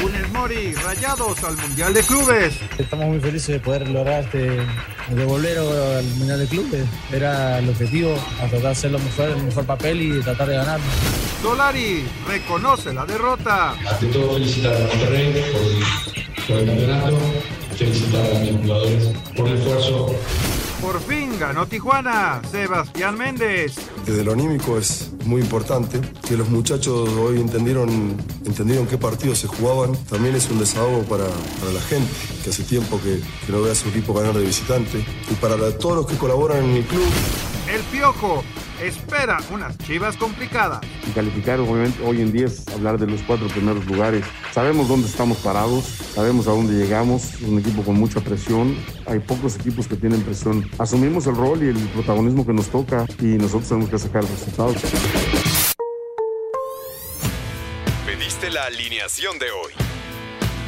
Funes Mori, rayados al Mundial de Clubes. Estamos muy felices de poder lograr este, devolver al Mundial de Clubes. Era el objetivo, a tratar de hacer lo mejor, el mejor papel y tratar de ganar. Solari reconoce la derrota. Ante todo felicitar a Monterrey por, por el campeonato, felicitar a mis jugadores por el esfuerzo por fin ganó Tijuana, Sebastián Méndez. Desde lo anímico es muy importante que los muchachos hoy entendieron, entendieron qué partidos se jugaban. También es un desahogo para, para la gente, que hace tiempo que, no ve a su equipo ganar de visitante. Y para todos los que colaboran en el club. El Piojo espera unas chivas complicadas. Y calificar obviamente hoy en día es hablar de los cuatro primeros lugares. Sabemos dónde estamos parados, sabemos a dónde llegamos, es un equipo con mucha presión, hay pocos equipos que tienen presión. Asumimos el rol y el protagonismo que nos toca y nosotros tenemos que sacar resultados. Pediste la alineación de hoy.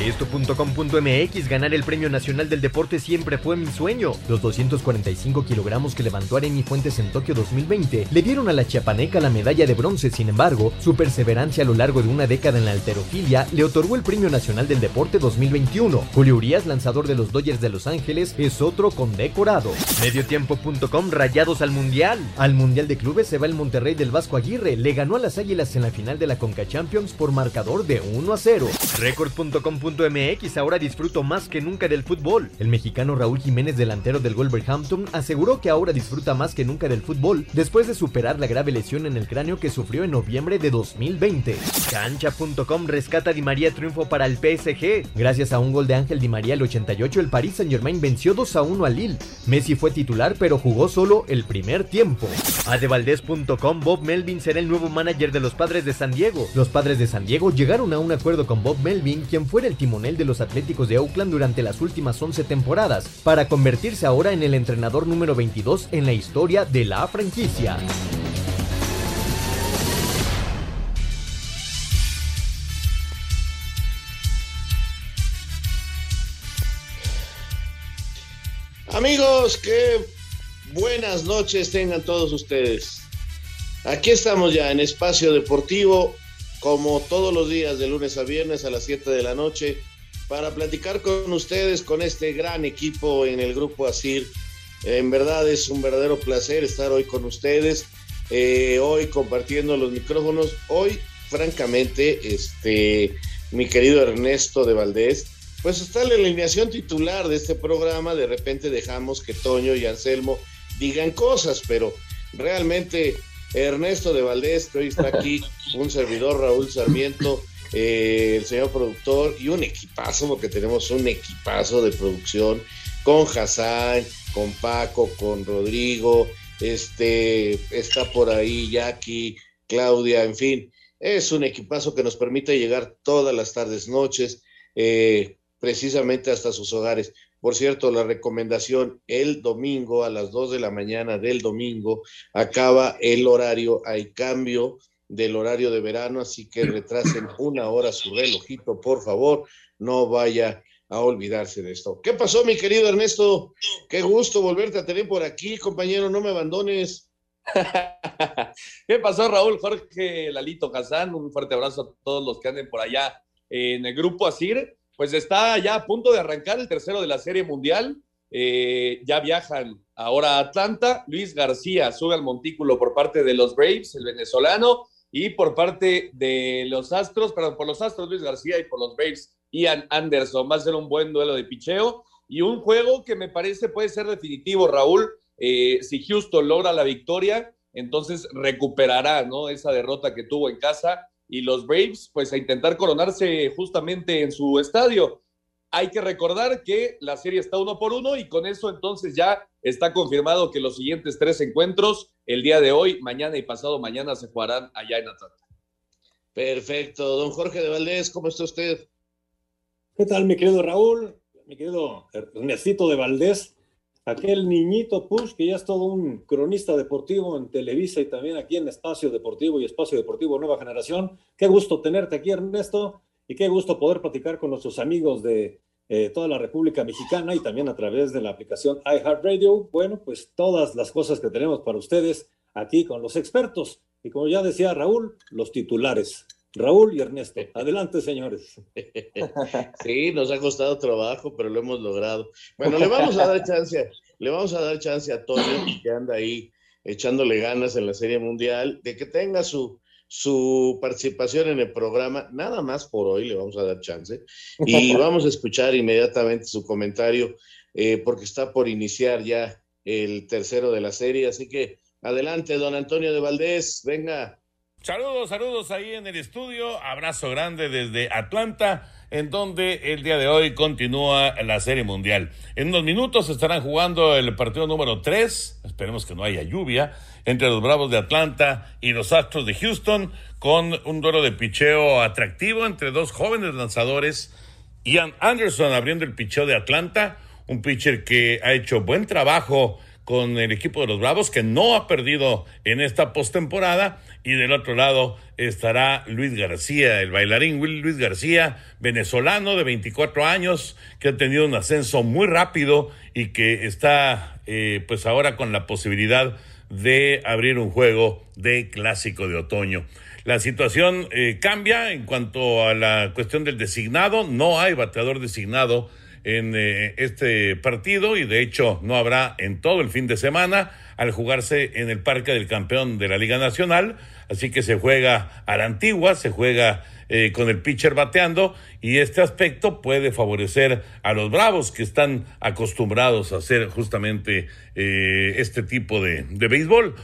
Esto.com.mx Ganar el Premio Nacional del Deporte siempre fue mi sueño. Los 245 kilogramos que levantó Areni Fuentes en Tokio 2020 le dieron a la chiapaneca la medalla de bronce. Sin embargo, su perseverancia a lo largo de una década en la alterofilia le otorgó el Premio Nacional del Deporte 2021. Julio Urias, lanzador de los Dodgers de Los Ángeles, es otro condecorado. Mediotiempo.com Rayados al Mundial. Al Mundial de Clubes se va el Monterrey del Vasco Aguirre. Le ganó a las Águilas en la final de la Conca Champions por marcador de 1 a 0. Record.com MX ahora disfruto más que nunca del fútbol. El mexicano Raúl Jiménez, delantero del Wolverhampton, aseguró que ahora disfruta más que nunca del fútbol después de superar la grave lesión en el cráneo que sufrió en noviembre de 2020. Cancha.com rescata Di María triunfo para el PSG. Gracias a un gol de Ángel Di María el 88, el Paris Saint-Germain venció 2 a 1 al Lille. Messi fue titular, pero jugó solo el primer tiempo. Adevaldez.com Bob Melvin será el nuevo manager de los Padres de San Diego. Los Padres de San Diego llegaron a un acuerdo con Bob Melvin, quien fuera el timonel de los Atléticos de Oakland durante las últimas 11 temporadas, para convertirse ahora en el entrenador número 22 en la historia de la franquicia. Amigos, qué buenas noches tengan todos ustedes. Aquí estamos ya en Espacio Deportivo, como todos los días de lunes a viernes a las 7 de la noche, para platicar con ustedes, con este gran equipo en el grupo ASIR. En verdad es un verdadero placer estar hoy con ustedes, eh, hoy compartiendo los micrófonos. Hoy, francamente, este, mi querido Ernesto de Valdés, pues está la alineación titular de este programa. De repente dejamos que Toño y Anselmo digan cosas, pero realmente Ernesto de Valdés, que hoy está aquí, un servidor Raúl Sarmiento, eh, el señor productor y un equipazo, porque tenemos un equipazo de producción con Hassan, con Paco, con Rodrigo, este, está por ahí Jackie, Claudia, en fin, es un equipazo que nos permite llegar todas las tardes, noches, eh, precisamente hasta sus hogares. Por cierto, la recomendación, el domingo a las 2 de la mañana del domingo acaba el horario, hay cambio del horario de verano, así que retrasen una hora su relojito, por favor, no vaya a olvidarse de esto. ¿Qué pasó, mi querido Ernesto? Qué gusto volverte a tener por aquí, compañero, no me abandones. ¿Qué pasó, Raúl? Jorge, Lalito, Kazán, un fuerte abrazo a todos los que anden por allá en el grupo Asir pues está ya a punto de arrancar el tercero de la Serie Mundial. Eh, ya viajan ahora a Atlanta. Luis García sube al montículo por parte de los Braves, el venezolano, y por parte de los Astros, perdón, por los Astros Luis García y por los Braves Ian Anderson. Va a ser un buen duelo de picheo y un juego que me parece puede ser definitivo, Raúl. Eh, si Houston logra la victoria, entonces recuperará ¿no? esa derrota que tuvo en casa y los Braves, pues a intentar coronarse justamente en su estadio. hay que recordar que la serie está uno por uno y con eso entonces ya está confirmado que los siguientes tres encuentros, el día de hoy, mañana y pasado mañana, se jugarán allá en Atlanta. Perfecto. Don Jorge de Valdés, ¿cómo está usted? ¿Qué tal, mi querido Raúl? Mi querido Ernestito de Valdés, aquel niñito Push que ya es todo un cronista deportivo en Televisa y también aquí en Espacio Deportivo y Espacio Deportivo Nueva Generación. Qué gusto tenerte aquí, Ernesto, y qué gusto poder platicar con nuestros amigos de eh, toda la República Mexicana y también a través de la aplicación iHeartRadio. Bueno, pues todas las cosas que tenemos para ustedes aquí con los expertos. Y como ya decía Raúl, los titulares. Raúl y Ernesto. Adelante, señores. Sí, nos ha costado trabajo, pero lo hemos logrado. Bueno, le vamos a dar chance, le vamos a dar chance a Toño, que anda ahí echándole ganas en la Serie Mundial, de que tenga su, su participación en el programa. Nada más por hoy le vamos a dar chance. Y vamos a escuchar inmediatamente su comentario, eh, porque está por iniciar ya el tercero de la serie. Así que adelante, don Antonio de Valdés, venga. Saludos, saludos ahí en el estudio. Abrazo grande desde Atlanta, en donde el día de hoy continúa la Serie Mundial. En unos minutos estarán jugando el partido número 3. Esperemos que no haya lluvia entre los Bravos de Atlanta y los Astros de Houston, con un duelo de picheo atractivo entre dos jóvenes lanzadores. Ian Anderson abriendo el picheo de Atlanta, un pitcher que ha hecho buen trabajo con el equipo de los Bravos, que no ha perdido en esta postemporada. Y del otro lado estará Luis García, el bailarín Luis García, venezolano de 24 años, que ha tenido un ascenso muy rápido y que está eh, pues ahora con la posibilidad de abrir un juego de clásico de otoño. La situación eh, cambia en cuanto a la cuestión del designado. No hay bateador designado en eh, este partido y de hecho no habrá en todo el fin de semana al jugarse en el Parque del Campeón de la Liga Nacional. Así que se juega a la antigua, se juega eh, con el pitcher bateando y este aspecto puede favorecer a los Bravos que están acostumbrados a hacer justamente eh, este tipo de, de béisbol.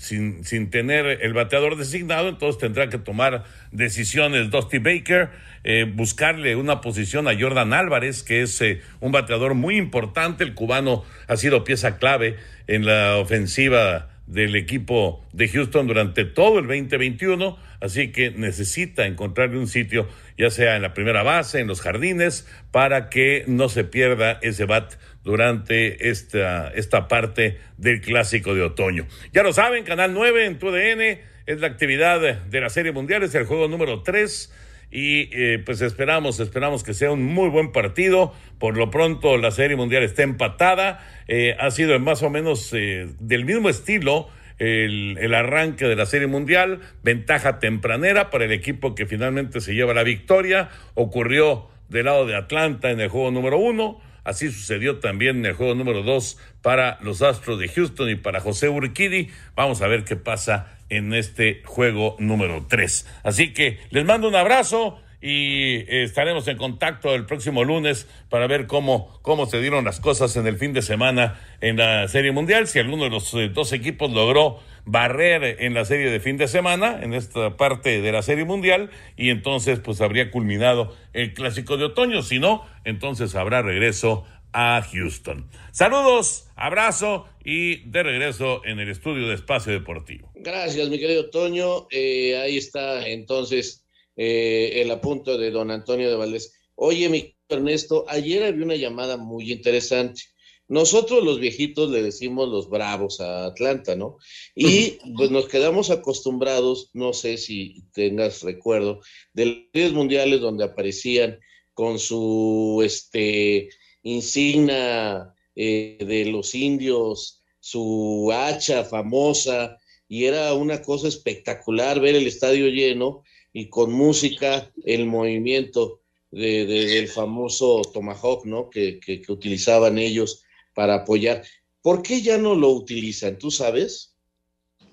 sin, sin tener el bateador designado, entonces tendrá que tomar decisiones Dusty Baker, eh, buscarle una posición a Jordan Álvarez, que es eh, un bateador muy importante. El cubano ha sido pieza clave en la ofensiva del equipo de Houston durante todo el 2021, así que necesita encontrarle un sitio, ya sea en la primera base, en los jardines, para que no se pierda ese bat durante esta, esta parte del clásico de otoño. Ya lo saben, Canal 9 en tu DN es la actividad de la Serie Mundial, es el juego número 3 y eh, pues esperamos, esperamos que sea un muy buen partido. Por lo pronto la Serie Mundial está empatada, eh, ha sido más o menos eh, del mismo estilo. El, el, arranque de la Serie Mundial, ventaja tempranera para el equipo que finalmente se lleva la victoria, ocurrió del lado de Atlanta en el juego número uno, así sucedió también en el juego número dos para los Astros de Houston y para José Urquidi, vamos a ver qué pasa en este juego número 3. Así que les mando un abrazo y estaremos en contacto el próximo lunes para ver cómo, cómo se dieron las cosas en el fin de semana en la Serie Mundial, si alguno de los eh, dos equipos logró barrer en la serie de fin de semana, en esta parte de la Serie Mundial, y entonces pues habría culminado el Clásico de Otoño, si no, entonces habrá regreso a Houston. Saludos, abrazo y de regreso en el estudio de Espacio Deportivo. Gracias, mi querido Toño. Eh, ahí está entonces eh, el apunto de don Antonio de Valdés. Oye, mi Ernesto, ayer había una llamada muy interesante. Nosotros los viejitos le decimos los bravos a Atlanta, ¿no? Y pues nos quedamos acostumbrados, no sé si tengas recuerdo, de los mundiales donde aparecían con su, este, insignia eh, de los indios, su hacha famosa, y era una cosa espectacular ver el estadio lleno y con música, el movimiento del famoso Tomahawk, ¿no? Que, que, utilizaban ellos para apoyar. ¿Por qué ya no lo utilizan? ¿Tú sabes?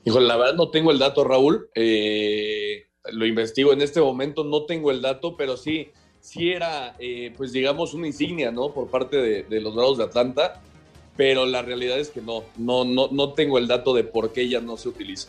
Hijo, la verdad no tengo el dato, Raúl. Eh, lo investigo en este momento, no tengo el dato, pero sí, sí era, eh, pues digamos, una insignia, ¿no? Por parte de, los Bravos de Atlanta, pero la realidad es que no, no, no, no tengo el dato de por qué ya no se utiliza.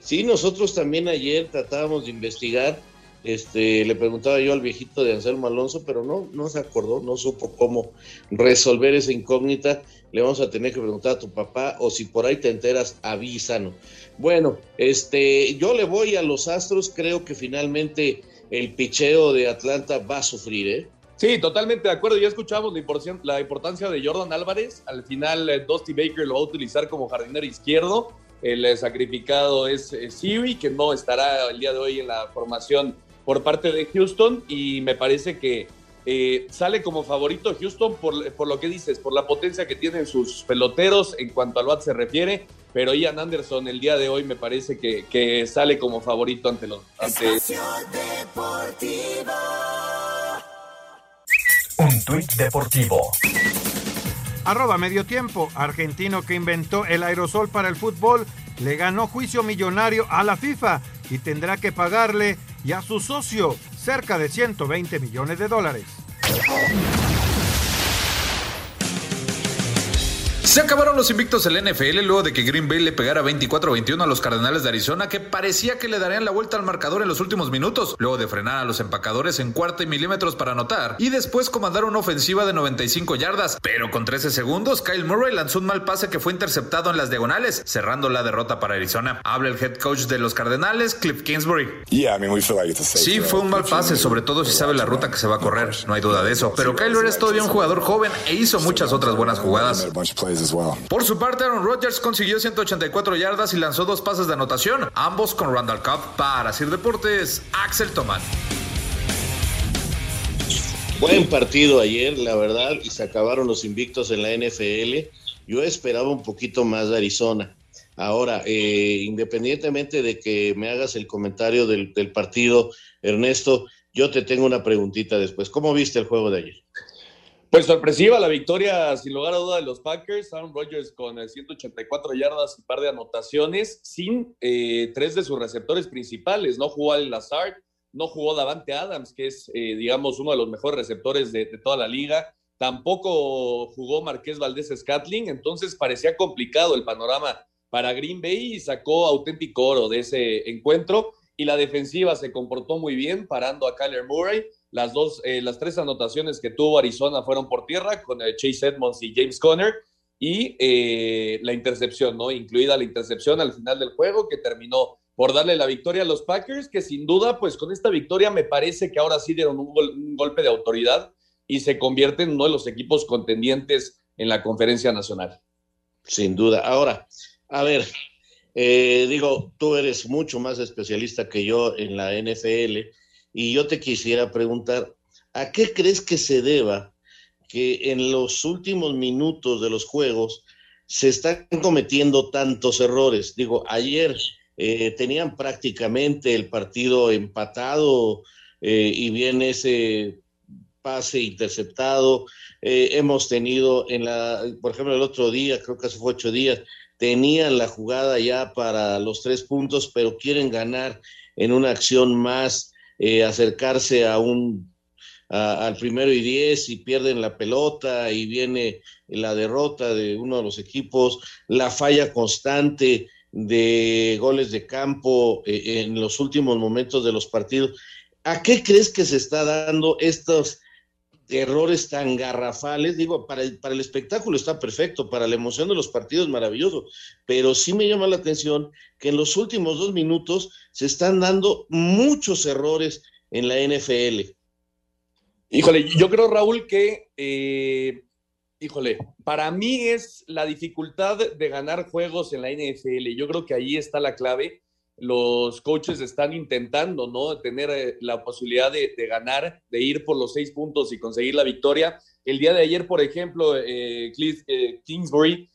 Sí, nosotros también ayer tratábamos de investigar Este, le preguntaba yo al viejito de Anselmo Alonso, pero no, no se acordó, no supo cómo resolver esa incógnita. Le vamos a tener que preguntar a tu papá o si por ahí te enteras, avísanos. Bueno, este, yo le voy a los Astros, creo que finalmente el picheo de Atlanta va a sufrir, ¿eh? Sí, totalmente de acuerdo. Ya escuchamos la importancia de Jordan Álvarez. Al final, eh, Dusty Baker lo va a utilizar como jardinero izquierdo. El eh, sacrificado es eh, Siri, que no estará el día de hoy en la formación por parte de Houston. Y me parece que sale como favorito Houston por, por, lo que dices, por la potencia que tienen sus peloteros en cuanto al bat se refiere. Pero Ian Anderson el día de hoy me parece que, que sale como favorito ante los. Ante... Un tuit deportivo. Arroba medio tiempo. Argentino que inventó el aerosol para el fútbol le ganó juicio millonario a la FIFA y tendrá que pagarle y a su socio cerca de 120 millones de dólares. Se acabaron los invictos del NFL luego de que Green Bay le pegara 24-21 a los Cardenales de Arizona, que parecía que le darían la vuelta al marcador en los últimos minutos, luego de frenar a los empacadores en cuarta y milímetros para anotar, y después comandar una ofensiva de 95 yardas. Pero con 13 segundos, Kyle Murray lanzó un mal pase que fue interceptado en las diagonales, cerrando la derrota para Arizona. Habla el head coach de los Cardenales, Cliff Kingsbury. Sí, fue un mal pase, sobre todo si sabe la ruta que se va a correr, no hay duda de eso. Pero Kyler es todavía un jugador joven e hizo muchas otras buenas jugadas. Por su parte, Aaron Rodgers consiguió 184 yardas y lanzó dos pases de anotación, ambos con Randall Cobb para Sir Deportes, Axel Tomán. Buen partido ayer, la verdad, y se acabaron los invictos en la NFL. Yo esperaba un poquito más de Arizona. Ahora, eh, independientemente de que me hagas el comentario del, del partido, Ernesto, yo te tengo una preguntita después. ¿Cómo viste el juego de ayer? Pues sorpresiva la victoria, sin lugar a duda, de los Packers. Aaron Rodgers con 184 eh, yardas y par de anotaciones, sin eh, tres de sus receptores principales. No jugó Al Lazard, no jugó Davante Adams, que es, eh, digamos, uno de los mejores receptores de, toda la liga. Tampoco jugó Marqués Valdés Scatling, entonces parecía complicado el panorama para Green Bay y sacó auténtico oro de ese encuentro. Y la defensiva se comportó muy bien, parando a Kyler Murray las, dos, eh, las tres anotaciones que tuvo Arizona fueron por tierra con eh, Chase Edmonds y James Conner y eh, la intercepción, ¿no? Incluida la intercepción al final del juego que terminó por darle la victoria a los Packers, que sin duda, pues con esta victoria me parece que ahora sí dieron un, golpe de autoridad y se convierten en uno de los equipos contendientes en la conferencia nacional. Sin duda. Ahora, a ver, digo, tú eres mucho más especialista que yo en la NFL y yo te quisiera preguntar, ¿a qué crees que se deba que en los últimos minutos de los juegos se están cometiendo tantos errores? Digo, ayer eh, tenían prácticamente el partido empatado eh, y viene ese pase interceptado. Eh, hemos tenido en la, por ejemplo, el otro día, creo que hace ocho días, tenían la jugada ya para los tres puntos, pero quieren ganar en una acción más eh, acercarse a un al primero y diez y pierden la pelota y viene la derrota de uno de los equipos, la falla constante de goles de campo eh, en los últimos momentos de los partidos. ¿A qué crees que se está dando estos errores tan garrafales? Digo, para el, para el espectáculo está perfecto, para la emoción de los partidos maravilloso, pero sí me llama la atención que en los últimos dos minutos se están dando muchos errores en la NFL. Híjole, yo creo, Raúl, que, eh, híjole, para mí es la dificultad de ganar juegos en la NFL. Yo creo que ahí está la clave. Los coaches están intentando, ¿no? Tener eh, la posibilidad de, ganar, de ir por los seis puntos y conseguir la victoria. El día de ayer, por ejemplo, eh, Cliff, Kingsbury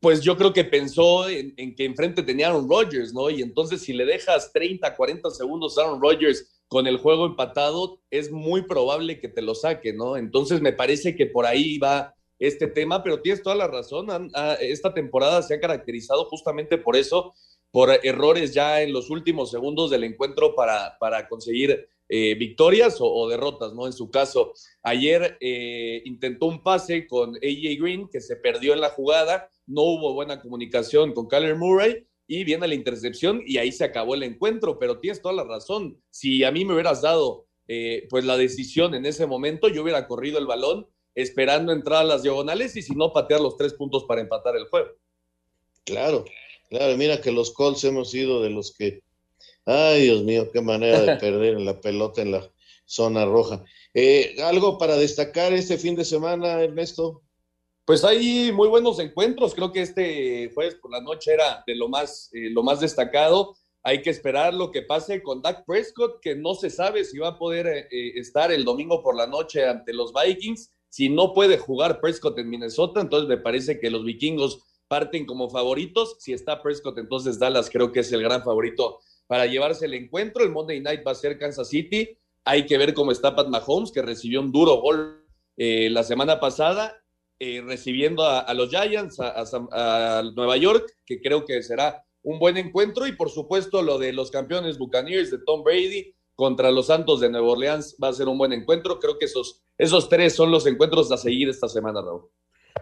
pues yo creo que pensó en, que enfrente tenía Aaron Rodgers, ¿no? Y entonces si le dejas 30, 40 segundos a Aaron Rodgers con el juego empatado, es muy probable que te lo saque, ¿no? Entonces me parece que por ahí va este tema, pero tienes toda la razón. Esta temporada se ha caracterizado justamente por eso, por errores ya en los últimos segundos del encuentro para, para conseguir eh, victorias o, derrotas, ¿no? En su caso, ayer eh, intentó un pase con AJ Green que se perdió en la jugada no hubo buena comunicación con Kyler Murray y viene la intercepción y ahí se acabó el encuentro, pero tienes toda la razón. Si a mí me hubieras dado eh, pues la decisión en ese momento, yo hubiera corrido el balón esperando entrar a las diagonales y si no patear los tres puntos para empatar el juego. Claro, claro, mira que los Colts hemos sido de los que, ay Dios mío, qué manera de perder la pelota en la zona roja. Eh, ¿Algo para destacar este fin de semana, Ernesto? Pues hay muy buenos encuentros. Creo que este jueves por la noche era de lo más, eh, lo más destacado. Hay que esperar lo que pase con Dak Prescott, que no se sabe si va a poder eh, eh, estar el domingo por la noche ante los Vikings. Si no puede jugar Prescott en Minnesota, entonces me parece que los vikingos parten como favoritos. Si está Prescott, entonces Dallas creo que es el gran favorito para llevarse el encuentro. El Monday Night va a ser Kansas City. Hay que ver cómo está Pat Mahomes, que recibió un duro gol la semana pasada eh, recibiendo a, los Giants, a, Nueva York, que creo que será un buen encuentro, y por supuesto lo de los campeones Buccaneers de Tom Brady contra los Santos de Nueva Orleans va a ser un buen encuentro. Creo que esos, esos tres son los encuentros a seguir esta semana, Raúl.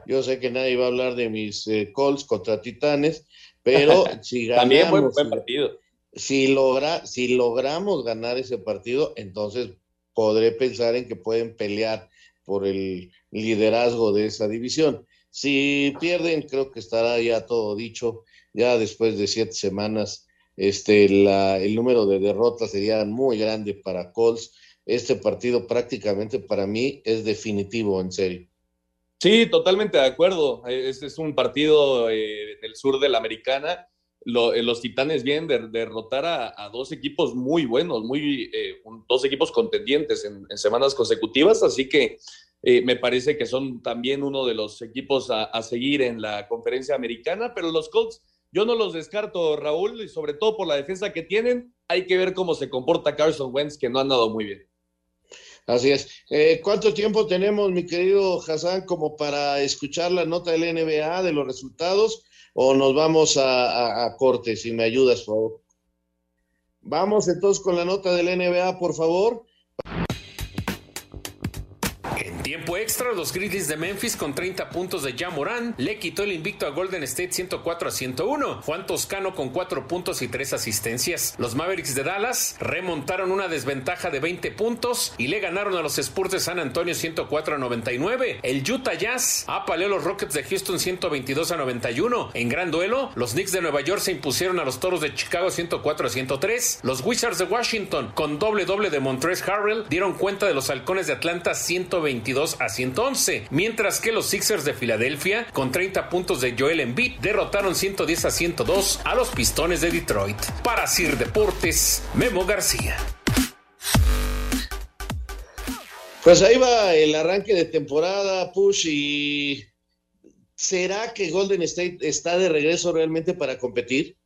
Yo sé que nadie va a hablar de mis eh, Colts contra Titanes, pero si ganamos, También buen, buen partido. Si, logra, si logramos ganar ese partido, entonces podré pensar en que pueden pelear por el liderazgo de esa división. Si pierden, creo que estará ya todo dicho. Ya después de siete semanas, este, la, el número de derrotas sería muy grande para Colts. Este partido prácticamente para mí es definitivo, en serio. Sí, totalmente de acuerdo. Este es un partido eh, del sur de la americana. Eh, los Titanes vienen de derrotar a, dos equipos muy buenos, muy, eh, dos equipos contendientes en, semanas consecutivas, así que eh, me parece que son también uno de los equipos a, seguir en la conferencia americana, pero los Colts yo no los descarto, Raúl, y sobre todo por la defensa que tienen, hay que ver cómo se comporta Carson Wentz, que no ha andado muy bien. Así es. Eh, ¿Cuánto tiempo tenemos, mi querido Hassan, como para escuchar la nota del NBA de los resultados? ¿O nos vamos a, a corte, si me ayudas, por favor? Vamos entonces con la nota del NBA, por favor extra, los Grizzlies de Memphis con 30 puntos de Jamoran le quitó el invicto a Golden State 104 a 101. Juan Toscano con 4 puntos y 3 asistencias. Los Mavericks de Dallas remontaron una desventaja de 20 puntos y le ganaron a los Spurs de San Antonio 104 a 99. El Utah Jazz apaleó a los Rockets de Houston 122 a 91. En gran duelo, los Knicks de Nueva York se impusieron a los Toros de Chicago 104 a 103. Los Wizards de Washington con doble doble de Montrezl Harrell dieron cuenta de los Halcones de Atlanta 122 a 111, mientras que los Sixers de Filadelfia, con 30 puntos de Joel Embiid, derrotaron 110 a 102 a los Pistones de Detroit. Para Sir Deportes, Memo García. Pues ahí va el arranque de temporada, Push, y ¿será que Golden State está de regreso realmente para competir?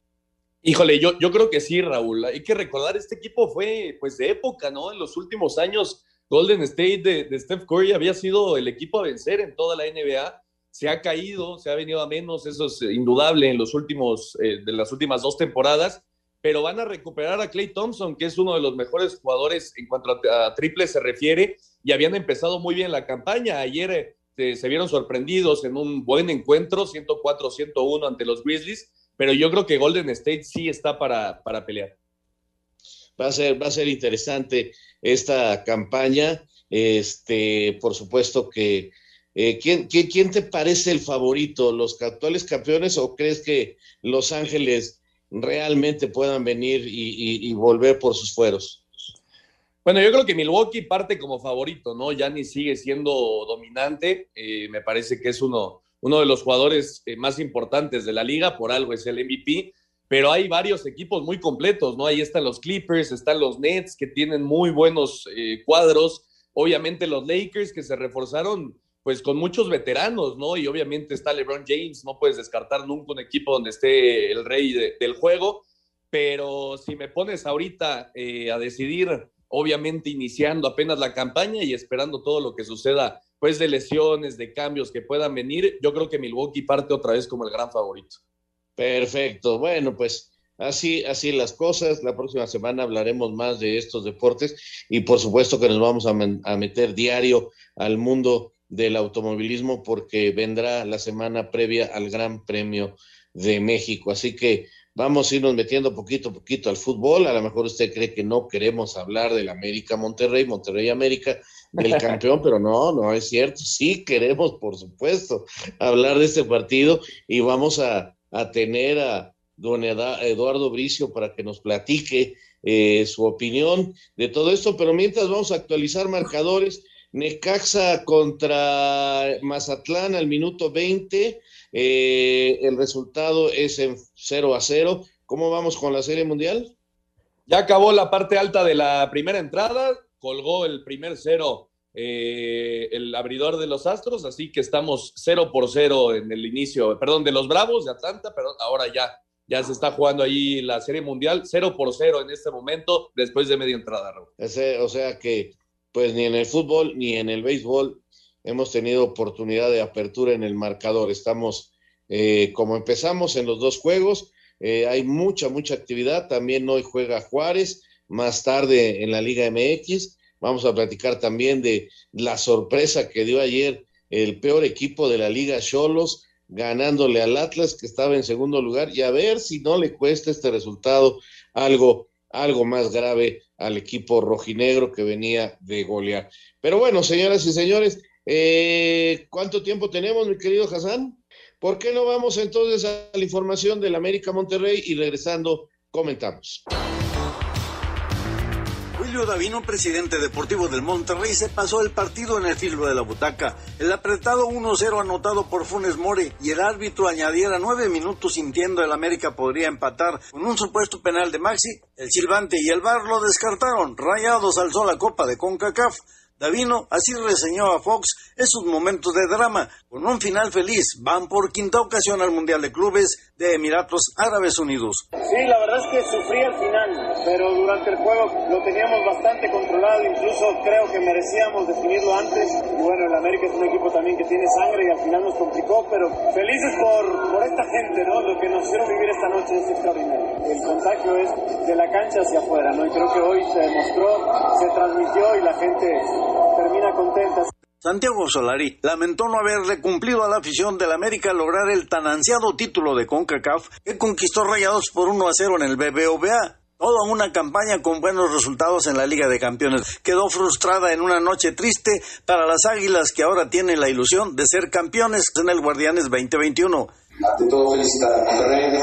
Híjole, yo, yo creo que sí, Raúl. Hay que recordar, este equipo fue pues de época, ¿no? En los últimos años Golden State de, Steph Curry había sido el equipo a vencer en toda la NBA. Se ha caído, se ha venido a menos, eso es indudable en los últimos, eh, de las últimas dos temporadas, pero van a recuperar a Clay Thompson, que es uno de los mejores jugadores en cuanto a, triple se refiere, y habían empezado muy bien la campaña. Ayer eh, se vieron sorprendidos en un buen encuentro, 104-101 ante los Grizzlies, pero yo creo que Golden State sí está para, para pelear. Va a ser, va a ser interesante esta campaña. Este, por supuesto que, eh, ¿quién, quién, te parece el favorito? ¿Los actuales campeones o crees que Los Ángeles realmente puedan venir y, volver por sus fueros? Bueno, yo creo que Milwaukee parte como favorito, ¿no? Ya ni sigue siendo dominante. Eh, me parece que es uno, uno de los jugadores eh, más importantes de la liga, por algo es el MVP pero hay varios equipos muy completos, ¿no? Ahí están los Clippers, están los Nets que tienen muy buenos eh, cuadros, obviamente los Lakers que se reforzaron pues con muchos veteranos, ¿no? Y obviamente está LeBron James, no puedes descartar nunca un equipo donde esté el rey del juego, pero si me pones ahorita eh, a decidir, obviamente iniciando apenas la campaña y esperando todo lo que suceda, pues de lesiones, de cambios que puedan venir, yo creo que Milwaukee parte otra vez como el gran favorito. Perfecto. Bueno, pues así, así las cosas. La próxima semana hablaremos más de estos deportes y por supuesto que nos vamos a, meter diario al mundo del automovilismo porque vendrá la semana previa al Gran Premio de México. Así que vamos a irnos metiendo poquito a poquito al fútbol. A lo mejor usted cree que no queremos hablar del América Monterrey, Monterrey América, del campeón, pero no, no es cierto. Sí queremos, por supuesto, hablar de este partido y vamos a, tener a don Eduardo Bricio para que nos platique eh, su opinión de todo esto. Pero mientras vamos a actualizar marcadores. Necaxa contra Mazatlán al minuto 20. Eh, el resultado es en 0 a 0. ¿Cómo vamos con la Serie Mundial? Ya acabó la parte alta de la primera entrada, colgó el primer cero eh, el abridor de los Astros, así que estamos 0 por 0 en el inicio, perdón, de los Bravos de Atlanta, pero ahora ya, ya se está jugando ahí la Serie Mundial, 0 por 0 en este momento, después de media entrada, o sea que, pues ni en el fútbol ni en el béisbol hemos tenido oportunidad de apertura en el marcador. Estamos, eh, como empezamos en los dos juegos, eh, hay mucha, mucha actividad. También hoy juega Juárez, más tarde en la Liga MX. Vamos a platicar también de la sorpresa que dio ayer el peor equipo de la Liga Cholos, ganándole al Atlas, que estaba en segundo lugar, y a ver si no le cuesta este resultado algo, algo más grave al equipo rojinegro que venía de golear. Pero bueno, señoras y señores, eh, ¿Cuánto tiempo tenemos, mi querido Hassan? ¿Por qué no vamos entonces a la información del América Monterrey y regresando comentamos? Julio Davino, presidente deportivo del Monterrey, se pasó el partido en el filo de la butaca. El apretado 1-0 anotado por Funes More y el árbitro añadiera nueve minutos sintiendo el América podría empatar con un supuesto penal de Maxi. El silbante y el bar lo descartaron. Rayados alzó la copa de CONCACAF. Davino así reseñó a Fox esos momentos de drama, con un final feliz. Van por quinta ocasión al Mundial de Clubes de Emiratos Árabes Unidos. Sí, la verdad es que sufrí al final, pero durante el juego lo teníamos bastante controlado, incluso creo que merecíamos definirlo antes. Y bueno, el América es un equipo también que tiene sangre y al final nos complicó, pero felices por, por esta gente, ¿no? Lo que nos hicieron vivir esta noche es extraordinario. El contagio es de la cancha hacia afuera, ¿no? Y creo que hoy se demostró, se transmitió y la gente termina contenta. Santiago Solari lamentó no haberle cumplido a la afición del América lograr el tan ansiado título de CONCACAF que conquistó Rayados por 1 a 0 en el BBVA. Toda una campaña con buenos resultados en la Liga de Campeones quedó frustrada en una noche triste para las Águilas que ahora tienen la ilusión de ser campeones en el Guardianes 2021. Ante todo felicitar a Monterrey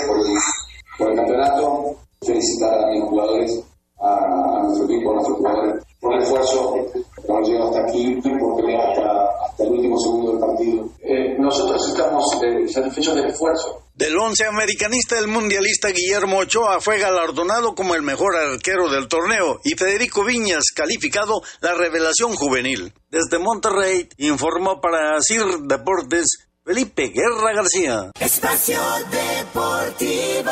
por el, campeonato, felicitar a mis jugadores, a, nuestro equipo, a nuestros jugadores por el esfuerzo que hemos llegado hasta aquí, por pelear hasta, eh, satisfechos del esfuerzo. Del once americanista, el mundialista Guillermo Ochoa fue galardonado como el mejor arquero del torneo y Federico Viñas calificado la revelación juvenil. Desde Monterrey informó para CIR Deportes Felipe Guerra García. Espacio Deportivo.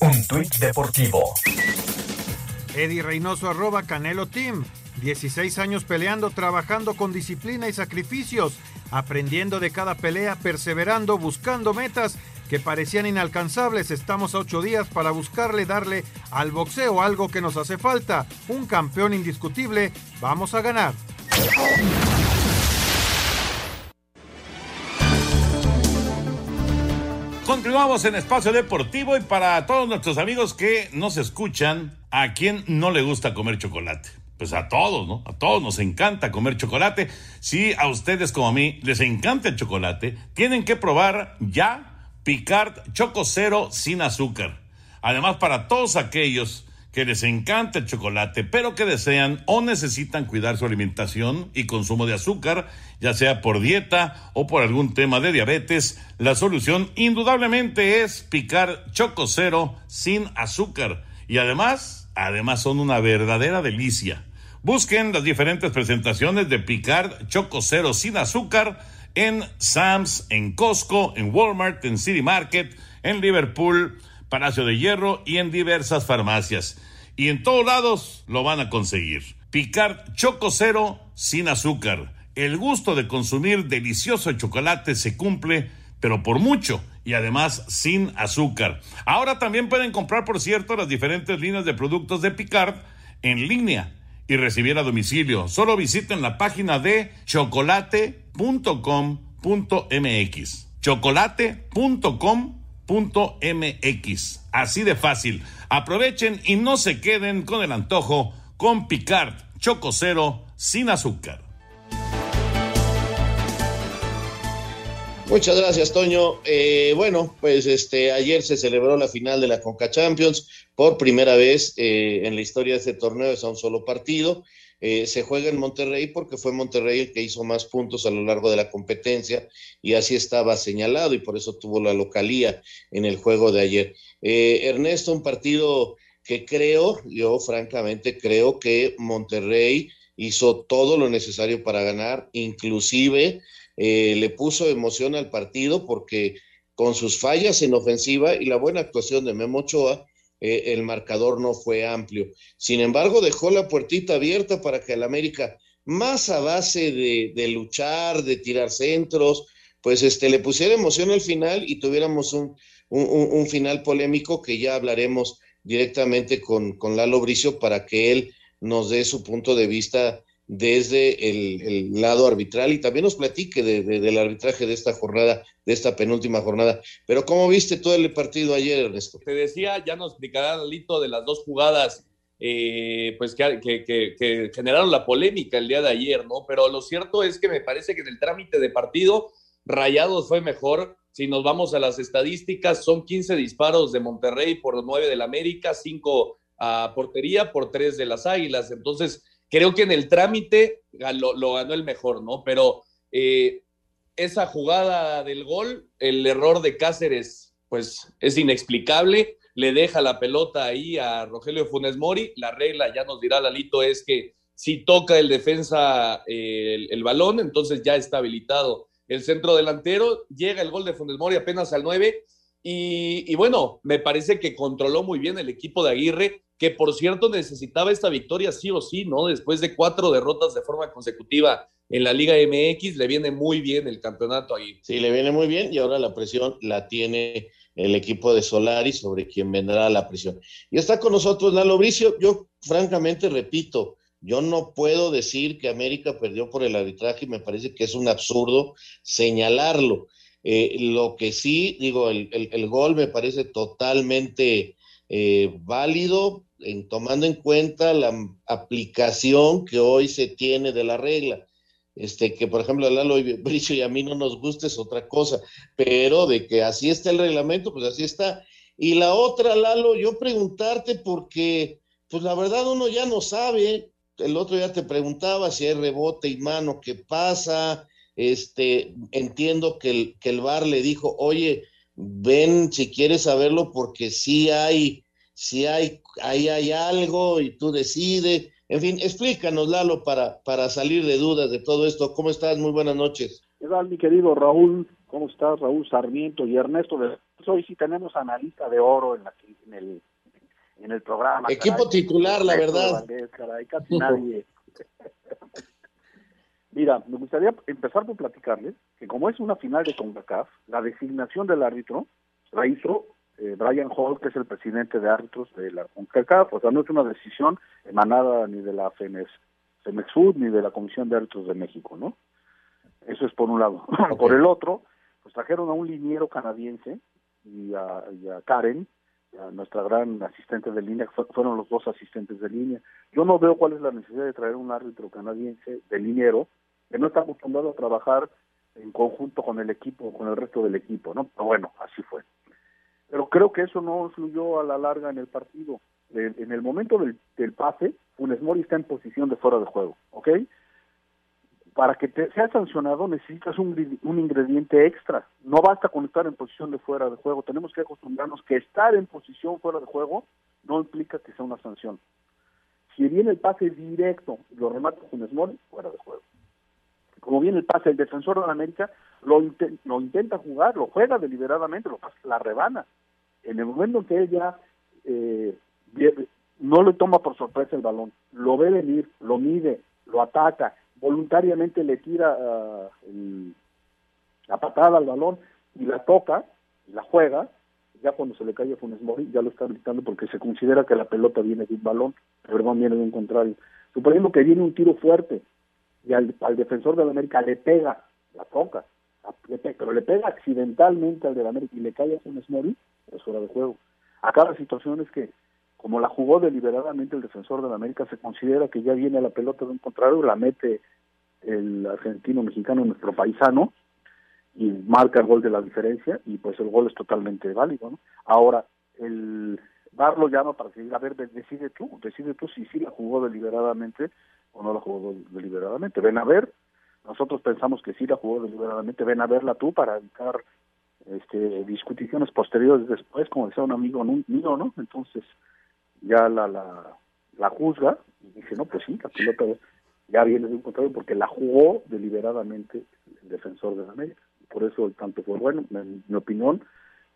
Un tuit deportivo. Eddie Reynoso arroba Canelo Team. 16 años peleando, trabajando con disciplina y sacrificios, aprendiendo de cada pelea, perseverando, buscando metas que parecían inalcanzables. Estamos a ocho días para buscarle darle al boxeo algo que nos hace falta. Un campeón indiscutible. Vamos a ganar. Continuamos en Espacio Deportivo y para todos nuestros amigos que nos escuchan, ¿a quién no le gusta comer chocolate? Pues a todos, ¿no? A todos nos encanta comer chocolate. Si a ustedes como a mí les encanta el chocolate, tienen que probar ya Picard Choco Cero sin azúcar. Además, para todos aquellos que les encanta el chocolate, pero que desean o necesitan cuidar su alimentación y consumo de azúcar, ya sea por dieta o por algún tema de diabetes, la solución indudablemente es picar Choco Cero sin azúcar. Y además, además son una verdadera delicia. Busquen las diferentes presentaciones de Picard Choco Cero sin azúcar en Sam's, en Costco, en Walmart, en City Market, en Liverpool, Palacio de Hierro y en diversas farmacias. Y en todos lados lo van a conseguir. Picar Choco Cero sin azúcar. El gusto de consumir delicioso chocolate se cumple, pero por mucho y además sin azúcar. Ahora también pueden comprar, por cierto, las diferentes líneas de productos de Picard en línea y recibir a domicilio. Solo visiten la página de chocolate.com.mx. Chocolate.com.mx MX. Así de fácil. Aprovechen y no se queden con el antojo con Picard Choco Cero sin azúcar. Muchas gracias, Toño. Eh, bueno, pues este ayer se celebró la final de la Conca Champions por primera vez eh, en la historia de este torneo, es a un solo partido. Eh, se juega en Monterrey porque fue Monterrey el que hizo más puntos a lo largo de la competencia y así estaba señalado y por eso tuvo la localía en el juego de ayer. Ernesto, un partido que creo, yo francamente creo que Monterrey hizo todo lo necesario para ganar, inclusive eh, le puso emoción al partido porque con sus fallas en ofensiva y la buena actuación de Memo Ochoa, eh, el marcador no fue amplio. Sin embargo, dejó la puertita abierta para que el América, más a base de, luchar, de tirar centros, pues este, le pusiera emoción al final y tuviéramos un, un, final polémico que ya hablaremos directamente con, con Lalo Bricio para que él nos dé su punto de vista desde el, lado arbitral y también nos platique del arbitraje de esta jornada, de esta penúltima jornada. Pero ¿cómo viste todo el partido ayer, Ernesto? Te decía, ya nos explicará Lito de las dos jugadas eh, pues que, que, generaron la polémica el día de ayer, ¿no? Pero lo cierto es que me parece que en el trámite de partido, Rayados fue mejor. Si nos vamos a las estadísticas, son 15 disparos de Monterrey por 9 del América, 5 a portería por 3 de las Águilas. Entonces, Creo que en el trámite lo, ganó el mejor, ¿no? Pero eh, esa jugada del gol, el error de Cáceres, pues es inexplicable. Le deja la pelota ahí a Rogelio Funes Mori. La regla, ya nos dirá Lalito, es que si toca el defensa eh, el, balón, entonces ya está habilitado el centro delantero. Llega el gol de Funes Mori apenas al 9. Y, y, bueno, me parece que controló muy bien el equipo de Aguirre que por cierto necesitaba esta victoria sí o sí, ¿no? Después de cuatro derrotas de forma consecutiva en la Liga MX, le viene muy bien el campeonato ahí. Sí, le viene muy bien y ahora la presión la tiene el equipo de Solari sobre quien vendrá la presión. Y está con nosotros Lalo Bricio. Yo francamente repito, yo no puedo decir que América perdió por el arbitraje me parece que es un absurdo señalarlo. Eh, lo que sí, digo, el, el, gol me parece totalmente eh, válido, en, tomando en cuenta la aplicación que hoy se tiene de la regla. Este, que por ejemplo a Lalo Bricio y a mí no nos gusta es otra cosa, pero de que así está el reglamento, pues así está. Y la otra, Lalo, yo preguntarte porque, pues la verdad uno ya no sabe, el otro ya te preguntaba si hay rebote y mano, ¿qué pasa? Este, entiendo que el, que el VAR le dijo, oye, ven si quieres saberlo porque sí hay si hay, ahí hay algo y tú decides. En fin, explícanos, Lalo, para, para salir de dudas de todo esto. ¿Cómo estás? Muy buenas noches. ¿Qué tal, mi querido Raúl? ¿Cómo estás, Raúl Sarmiento y Ernesto? Hoy sí tenemos analista de oro en, la, en, el, en el programa. Equipo titular, la verdad. casi nadie. Mira, me gustaría empezar por platicarles que como es una final de CONCACAF, la designación del árbitro la hizo eh, Brian Hall, que es el presidente de árbitros de la CONCACAF, o sea, no es una decisión emanada ni de la FEMEXUD ni de la Comisión de Árbitros de México, ¿no? Eso es por un lado. por el otro, pues trajeron a un liniero canadiense y a, Karen, a nuestra gran asistente de línea, fueron los dos asistentes de línea. Yo no veo cuál es la necesidad de traer un árbitro canadiense de liniero que no está acostumbrado a trabajar en conjunto con el equipo, con el resto del equipo, ¿no? Pero bueno, así fue. Pero creo que eso no influyó a la larga en el partido. En el momento del, pase, Funes Mori está en posición de fuera de juego, ¿ok? Para que te sea sancionado necesitas un, un ingrediente extra. No basta con estar en posición de fuera de juego. Tenemos que acostumbrarnos que estar en posición fuera de juego no implica que sea una sanción. Si viene el pase directo lo remata Funes Mori, fuera de juego. Como viene el pase, el defensor de la América lo, lo intenta jugar, lo juega deliberadamente, lo la rebana en el momento en que él ya eh, no le toma por sorpresa el balón, lo ve venir, lo mide, lo ataca, voluntariamente le tira ah, la patada al balón y la toca, la juega, ya cuando se le cae a Funes Mori, ya lo está gritando porque se considera que la pelota viene de un balón, perdón, viene de un contrario. Suponiendo que viene un tiro fuerte y al, al defensor de la América le pega, la toca, pero le pega accidentalmente al del América y le cae a Funes Mori, es hora de juego. Acá la situación es que, como la jugó deliberadamente el defensor del América, se considera que ya viene la pelota de un contrario, la mete el argentino mexicano, nuestro paisano, y marca el gol de la diferencia, y pues el gol es totalmente válido. ¿no? Ahora, el VAR lo llama para decir, a ver, decide tú, decide tú si sí la jugó deliberadamente o no la jugó deliberadamente. Ven a ver, nosotros pensamos que sí la jugó deliberadamente, ven a verla tú para evitar este, discusiones posteriores después, como decía un amigo mío, ¿no? Entonces ya la, la, la juzga y dice, no, pues sí, la pelota ya viene de un contrario porque la jugó deliberadamente el defensor de la América. Por eso el tanto fue bueno, en mi opinión,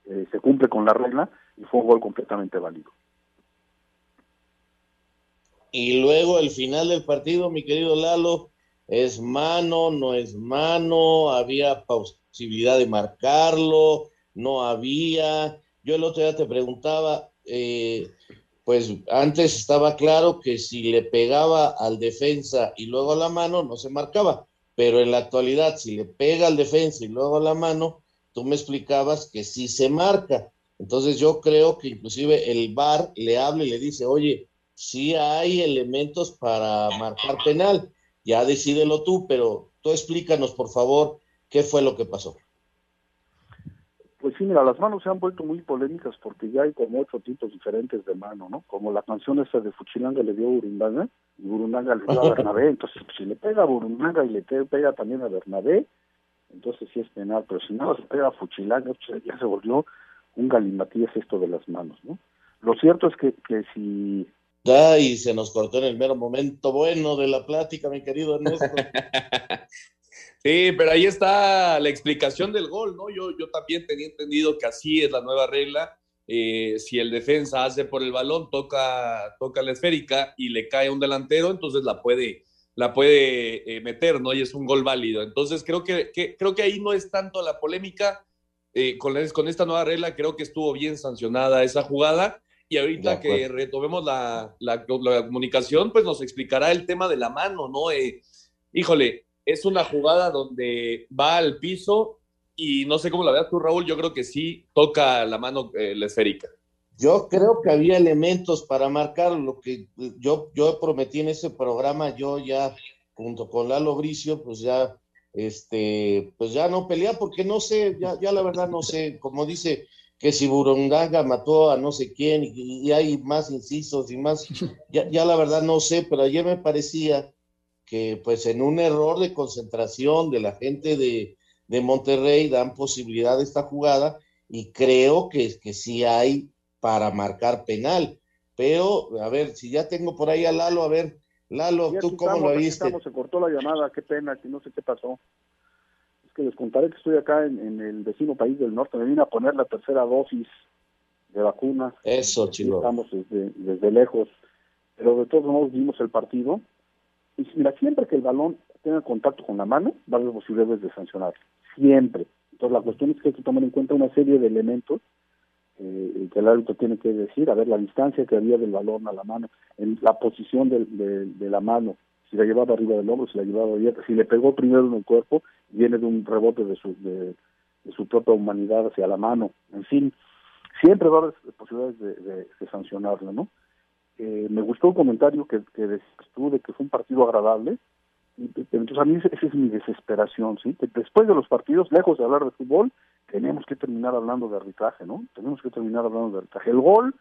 eh, se cumple con la regla y fue un gol completamente válido. Y luego el final del partido, mi querido Lalo, es mano, no es mano, había posibilidad de marcarlo, no había. Yo el otro día te preguntaba, eh, pues antes estaba claro que si le pegaba al defensa y luego a la mano, no se marcaba, pero en la actualidad, si le pega al defensa y luego a la mano, tú me explicabas que sí se marca. Entonces yo creo que inclusive el VAR le habla y le dice, oye, sí hay elementos para marcar penal ya decídelo tú, pero tú explícanos, por favor, qué fue lo que pasó. Pues sí, mira, las manos se han vuelto muy polémicas porque ya hay como ocho tipos diferentes de mano, ¿no? Como la canción esa de Fuchilanga le dio a Burundanga y Burundanga le dio a Bernabé, entonces pues, si le pega a Burundanga y le pega también a Bernabé, entonces sí es penal, pero si nada se pega a Fuchilanga, pues, ya se volvió un galimatías esto de las manos, ¿no? Lo cierto es que, que si y se nos cortó en el mero momento bueno de la plática, mi querido Ernesto. sí, pero ahí está la explicación del gol, ¿no? Yo, yo también tenía entendido que así es la nueva regla. Eh, si el defensa hace por el balón, toca, toca la esférica y le cae a un delantero, entonces la puede, la puede eh, meter, ¿no? Y es un gol válido. Entonces creo que, creo que ahí no es tanto la polémica. Eh, con, con esta nueva regla creo que estuvo bien sancionada esa jugada y ahorita que retomemos la, la, comunicación, pues nos explicará el tema de la mano, ¿no? Eh, híjole, es una jugada donde va al piso y no sé cómo la veas tú, Raúl, yo creo que sí toca la mano eh, la esférica. Yo creo que había elementos para marcar lo que yo, yo prometí en ese programa, yo ya junto con Lalo Bricio, pues ya, este, pues ya no pelea porque no sé, ya, ya la verdad no sé, como dice que si Burundanga mató a no sé quién y, hay más incisos y más, ya, ya, la verdad no sé, pero ayer me parecía que pues en un error de concentración de la gente de, de Monterrey dan posibilidad de esta jugada y creo que, que sí hay para marcar penal. Pero, a ver, si ya tengo por ahí a Lalo, a ver, Lalo, ¿tú cómo lo viste? se cortó la llamada, qué pena, que no sé qué pasó que les contaré que estoy acá en, el vecino país del norte, me vine a poner la tercera dosis de vacuna. Eso, chido. Estamos desde, lejos, pero de todos modos vimos el partido. Mira, siempre que el balón tenga contacto con la mano, va a haber posibilidades de sancionar. Siempre. Entonces la cuestión es que hay que tomar en cuenta una serie de elementos eh, que el árbitro tiene que decir, a ver, la distancia que había del balón a la mano, en la posición de, la mano, si la llevaba arriba del hombro, si la llevaba abierta, si le pegó primero en el cuerpo, viene de un rebote de su, de, su propia humanidad hacia la mano, en fin, siempre va a haber posibilidades de, de, sancionarlo, ¿no? Eh, me gustó un comentario que, que de que fue un partido agradable, entonces a mí esa es mi desesperación, ¿sí? Que después de los partidos, lejos de hablar de fútbol, tenemos que terminar hablando de arbitraje, ¿no? Tenemos que terminar hablando de arbitraje. El gol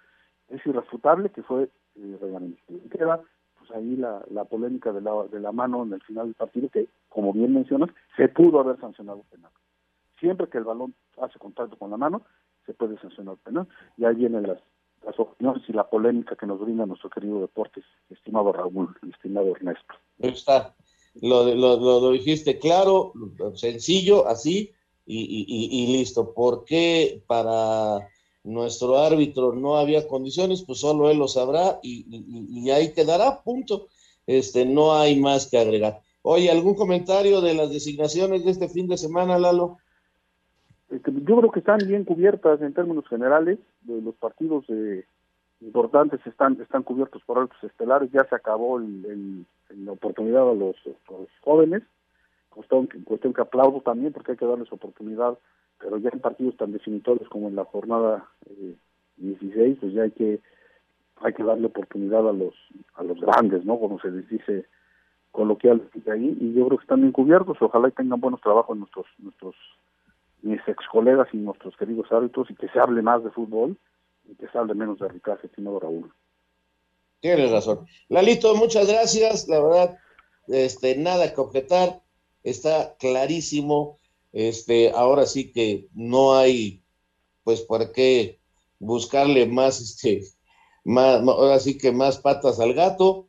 es irrefutable que fue eh, Queda pues, ahí la, la polémica de la, de la mano en el final del partido, que como bien mencionas, se pudo haber sancionado penal. Siempre que el balón hace contacto con la mano, se puede sancionar penal. Y ahí vienen las, las opiniones y la polémica que nos brinda nuestro querido deportes, estimado Raúl, estimado Ernesto. Está. Lo, lo, lo, dijiste claro, sencillo, así, y, y, y, listo. ¿Por qué para nuestro árbitro no había condiciones, pues solo él lo sabrá y, ahí quedará, punto. Este, no hay más que agregar. Oye, ¿algún comentario de las designaciones de este fin de semana, Lalo? Este, yo creo que están bien cubiertas en términos generales, de los partidos eh, importantes están están cubiertos por altos estelares, ya se acabó el, la oportunidad a los, jóvenes, cuestión, que aplaudo también porque hay que darles oportunidad, pero ya en partidos tan definitorios como en la jornada eh, 16, pues ya hay que hay que darle oportunidad a los a los grandes, ¿no? Como se les dice coloquialmente ahí, y yo creo que están bien cubiertos, ojalá y tengan buenos trabajos nuestros nuestros mis ex colegas y nuestros queridos árbitros y que se hable más de fútbol y que se hable menos de arbitraje, estimado Raúl. Tienes razón. Lalito, muchas gracias. La verdad, este, nada que objetar. Está clarísimo. Este, ahora sí que no hay, pues, por qué buscarle más, este, más, ahora sí que más patas al gato.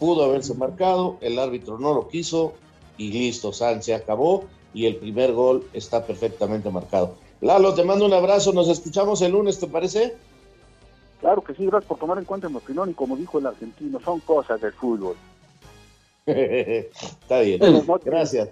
Pudo haberse marcado, el árbitro no lo quiso y listo, San se acabó y el primer gol está perfectamente marcado. Lalo, te mando un abrazo, nos escuchamos el lunes, ¿te parece? Claro que sí, gracias por tomar en cuenta mi opinión y como dijo el argentino, son cosas del fútbol. Está bien, gracias.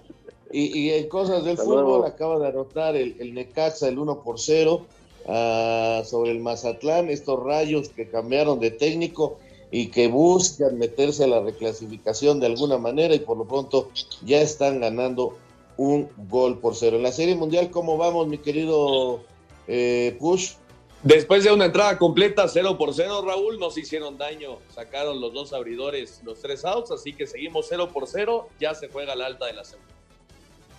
Y, y en cosas del Hasta fútbol luego. acaba de anotar el, el Necaxa el 1 por 0 ah, sobre el Mazatlán, estos rayos que cambiaron de técnico y que buscan meterse a la reclasificación de alguna manera y por lo pronto ya están ganando un gol por cero. En la Serie Mundial, ¿cómo vamos, mi querido eh, Push? Después de una entrada completa, 0 por 0, Raúl, nos hicieron daño. Sacaron los dos abridores, los tres outs, así que seguimos 0 por 0. Ya se juega la alta de la segunda.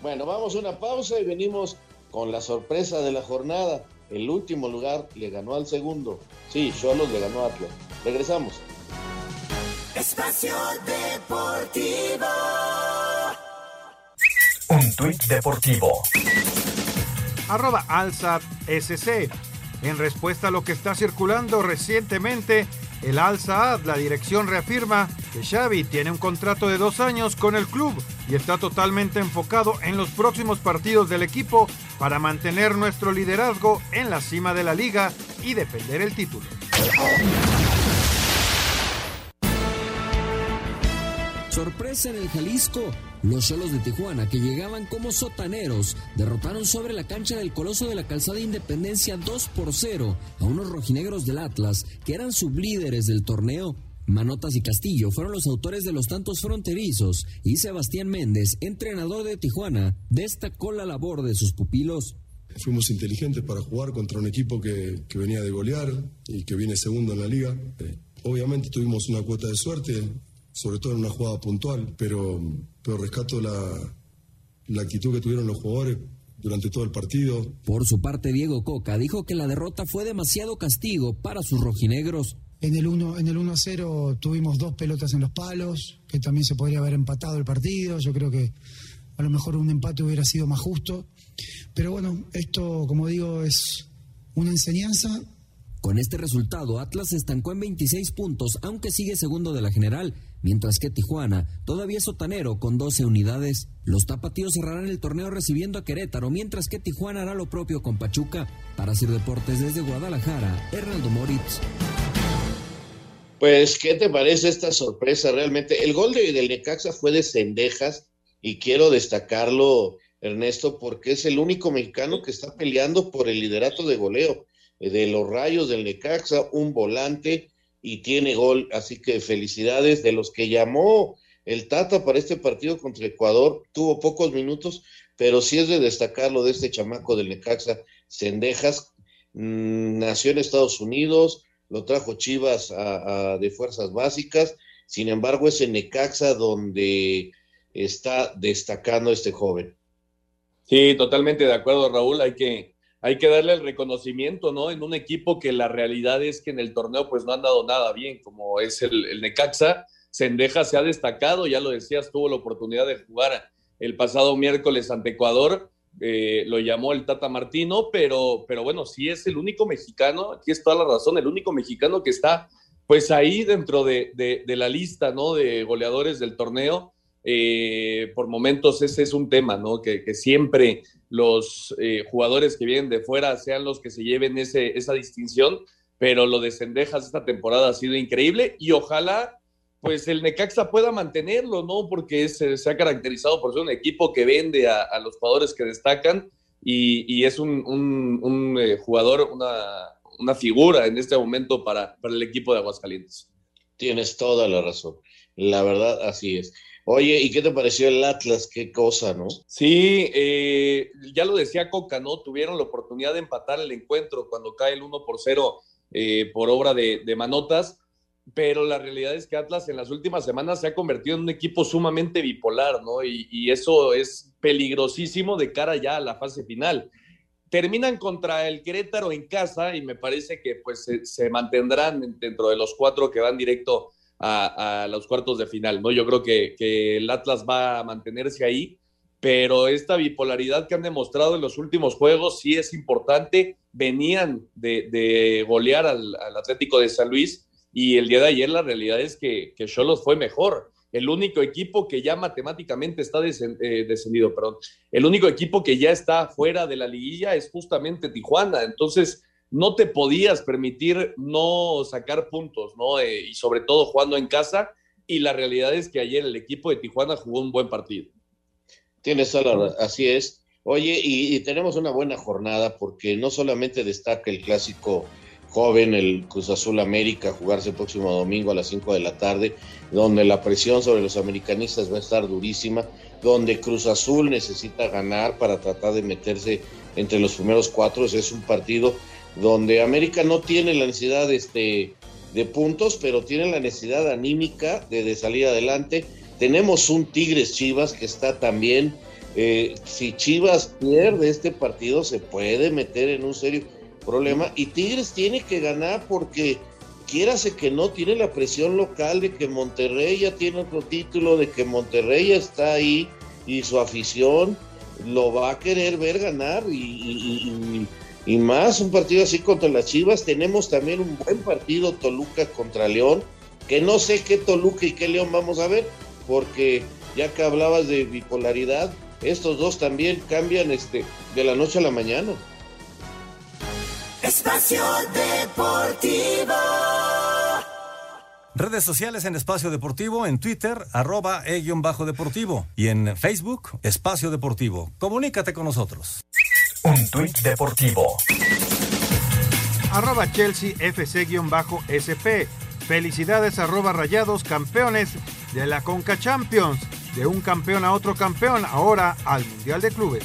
Bueno, vamos a una pausa y venimos con la sorpresa de la jornada. El último lugar le ganó al segundo. Sí, Cholos le ganó a Atlas. Regresamos. Espacio Deportivo. Deportivo. arroba Alsat SC. En respuesta a lo que está circulando recientemente, el Al Saad, la dirección reafirma que Xavi tiene un contrato de dos años con el club y está totalmente enfocado en los próximos partidos del equipo para mantener nuestro liderazgo en la cima de la liga y defender el título. Sorpresa en el Jalisco. Los solos de Tijuana, que llegaban como sotaneros, derrotaron sobre la cancha del Coloso de la Calzada Independencia 2 por 0 a unos rojinegros del Atlas, que eran sublíderes del torneo. Manotas y Castillo fueron los autores de los tantos fronterizos y Sebastián Méndez, entrenador de Tijuana, destacó la labor de sus pupilos. Fuimos inteligentes para jugar contra un equipo que, venía de golear y que viene segundo en la liga. Eh, obviamente tuvimos una cuota de suerte, sobre todo en una jugada puntual, pero, pero rescato la, la actitud que tuvieron los jugadores durante todo el partido. Por su parte, Diego Coca dijo que la derrota fue demasiado castigo para sus rojinegros. En el 1 en el 1 a 0 tuvimos dos pelotas en los palos, que también se podría haber empatado el partido. Yo creo que a lo mejor un empate hubiera sido más justo. Pero bueno, esto, como digo, es una enseñanza. Con este resultado, Atlas se estancó en 26 puntos, aunque sigue segundo de la general, mientras que Tijuana todavía es sotanero con 12 unidades. Los tapatíos cerrarán el torneo recibiendo a Querétaro, mientras que Tijuana hará lo propio con Pachuca. Para Sir Deportes desde Guadalajara, Hernaldo Moritz. Pues, ¿qué te parece esta sorpresa realmente? El gol de, del Necaxa fue de Cendejas y quiero destacarlo, Ernesto, porque es el único mexicano que está peleando por el liderato de goleo eh, de los Rayos del Necaxa, un volante y tiene gol, así que felicidades de los que llamó el Tata para este partido contra Ecuador, tuvo pocos minutos, pero sí es de destacarlo de este chamaco del Necaxa, Cendejas, mmm, nació en Estados Unidos, lo trajo Chivas a, de fuerzas básicas, sin embargo es en Necaxa donde está destacando este joven. Sí, totalmente de acuerdo, Raúl. Hay que, hay que darle el reconocimiento, ¿no? En un equipo que la realidad es que en el torneo pues no han dado nada bien, como es el, Necaxa. Sendeja se ha destacado, ya lo decías, tuvo la oportunidad de jugar el pasado miércoles ante Ecuador, eh, lo llamó el Tata Martino, pero, pero bueno, sí es el único mexicano, aquí es toda la razón, el único mexicano que está pues ahí dentro de, de, de la lista, ¿no? De goleadores del torneo. Eh, por momentos ese es un tema, ¿no? Que, siempre los eh, jugadores que vienen de fuera sean los que se lleven ese, esa distinción, pero lo de Cendejas esta temporada ha sido increíble y ojalá pues el Necaxa pueda mantenerlo, ¿no? Porque es, se ha caracterizado por ser un equipo que vende a, los jugadores que destacan y, es un, eh, jugador, una, figura en este momento para el equipo de Aguascalientes. Tienes toda la razón, la verdad así es. Oye, ¿y qué te pareció el Atlas? Qué cosa, ¿no? Sí, eh, ya lo decía Coca, ¿no? Tuvieron la oportunidad de empatar el encuentro cuando cae el 1 por 0 eh, por obra de, Manotas, pero la realidad es que Atlas en las últimas semanas se ha convertido en un equipo sumamente bipolar, ¿no? Y, eso es peligrosísimo de cara ya a la fase final. Terminan contra el Querétaro en casa y me parece que pues se mantendrán dentro de los cuatro que van directo a, los cuartos de final, ¿no? Yo creo que, el Atlas va a mantenerse ahí, pero esta bipolaridad que han demostrado en los últimos juegos sí es importante. Venían de, de golear al, Atlético de San Luis y el día de ayer la realidad es que, que Cholos fue mejor. El único equipo que ya matemáticamente está eh, descendido, perdón, el único equipo que ya está fuera de la liguilla es justamente Tijuana. Entonces, no te podías permitir no sacar puntos, ¿no? Eh, y sobre todo jugando en casa. Y la realidad es que ayer el equipo de Tijuana jugó un buen partido. Tienes toda así es. Oye, y, y, tenemos una buena jornada porque no solamente destaca el clásico joven, el Cruz Azul América, jugarse el próximo domingo a las 5 de la tarde, donde la presión sobre los americanistas va a estar durísima, donde Cruz Azul necesita ganar para tratar de meterse entre los primeros cuatro. Es un partido donde América no tiene la necesidad de, este, de puntos, pero tiene la necesidad anímica de, salir adelante. Tenemos un Tigres Chivas que está también, eh, si Chivas pierde este partido se puede meter en un serio problema y Tigres tiene que ganar porque quiérase que no tiene la presión local de que Monterrey ya tiene otro título, de que Monterrey está ahí y su afición lo va a querer ver ganar y y más un partido así contra las Chivas. Tenemos también un buen partido Toluca contra León, que no sé qué Toluca y qué León vamos a ver, porque ya que hablabas de bipolaridad, estos dos también cambian este de la noche a la mañana. Espacio Deportivo. Redes sociales en Espacio Deportivo, en Twitter, arroba e-deportivo y en Facebook, Espacio Deportivo. Comunícate con nosotros. Un tuit deportivo. Arroba Chelsea FC-SP. Felicidades arroba rayados campeones de la Conca Champions. De un campeón a otro campeón, ahora al Mundial de Clubes.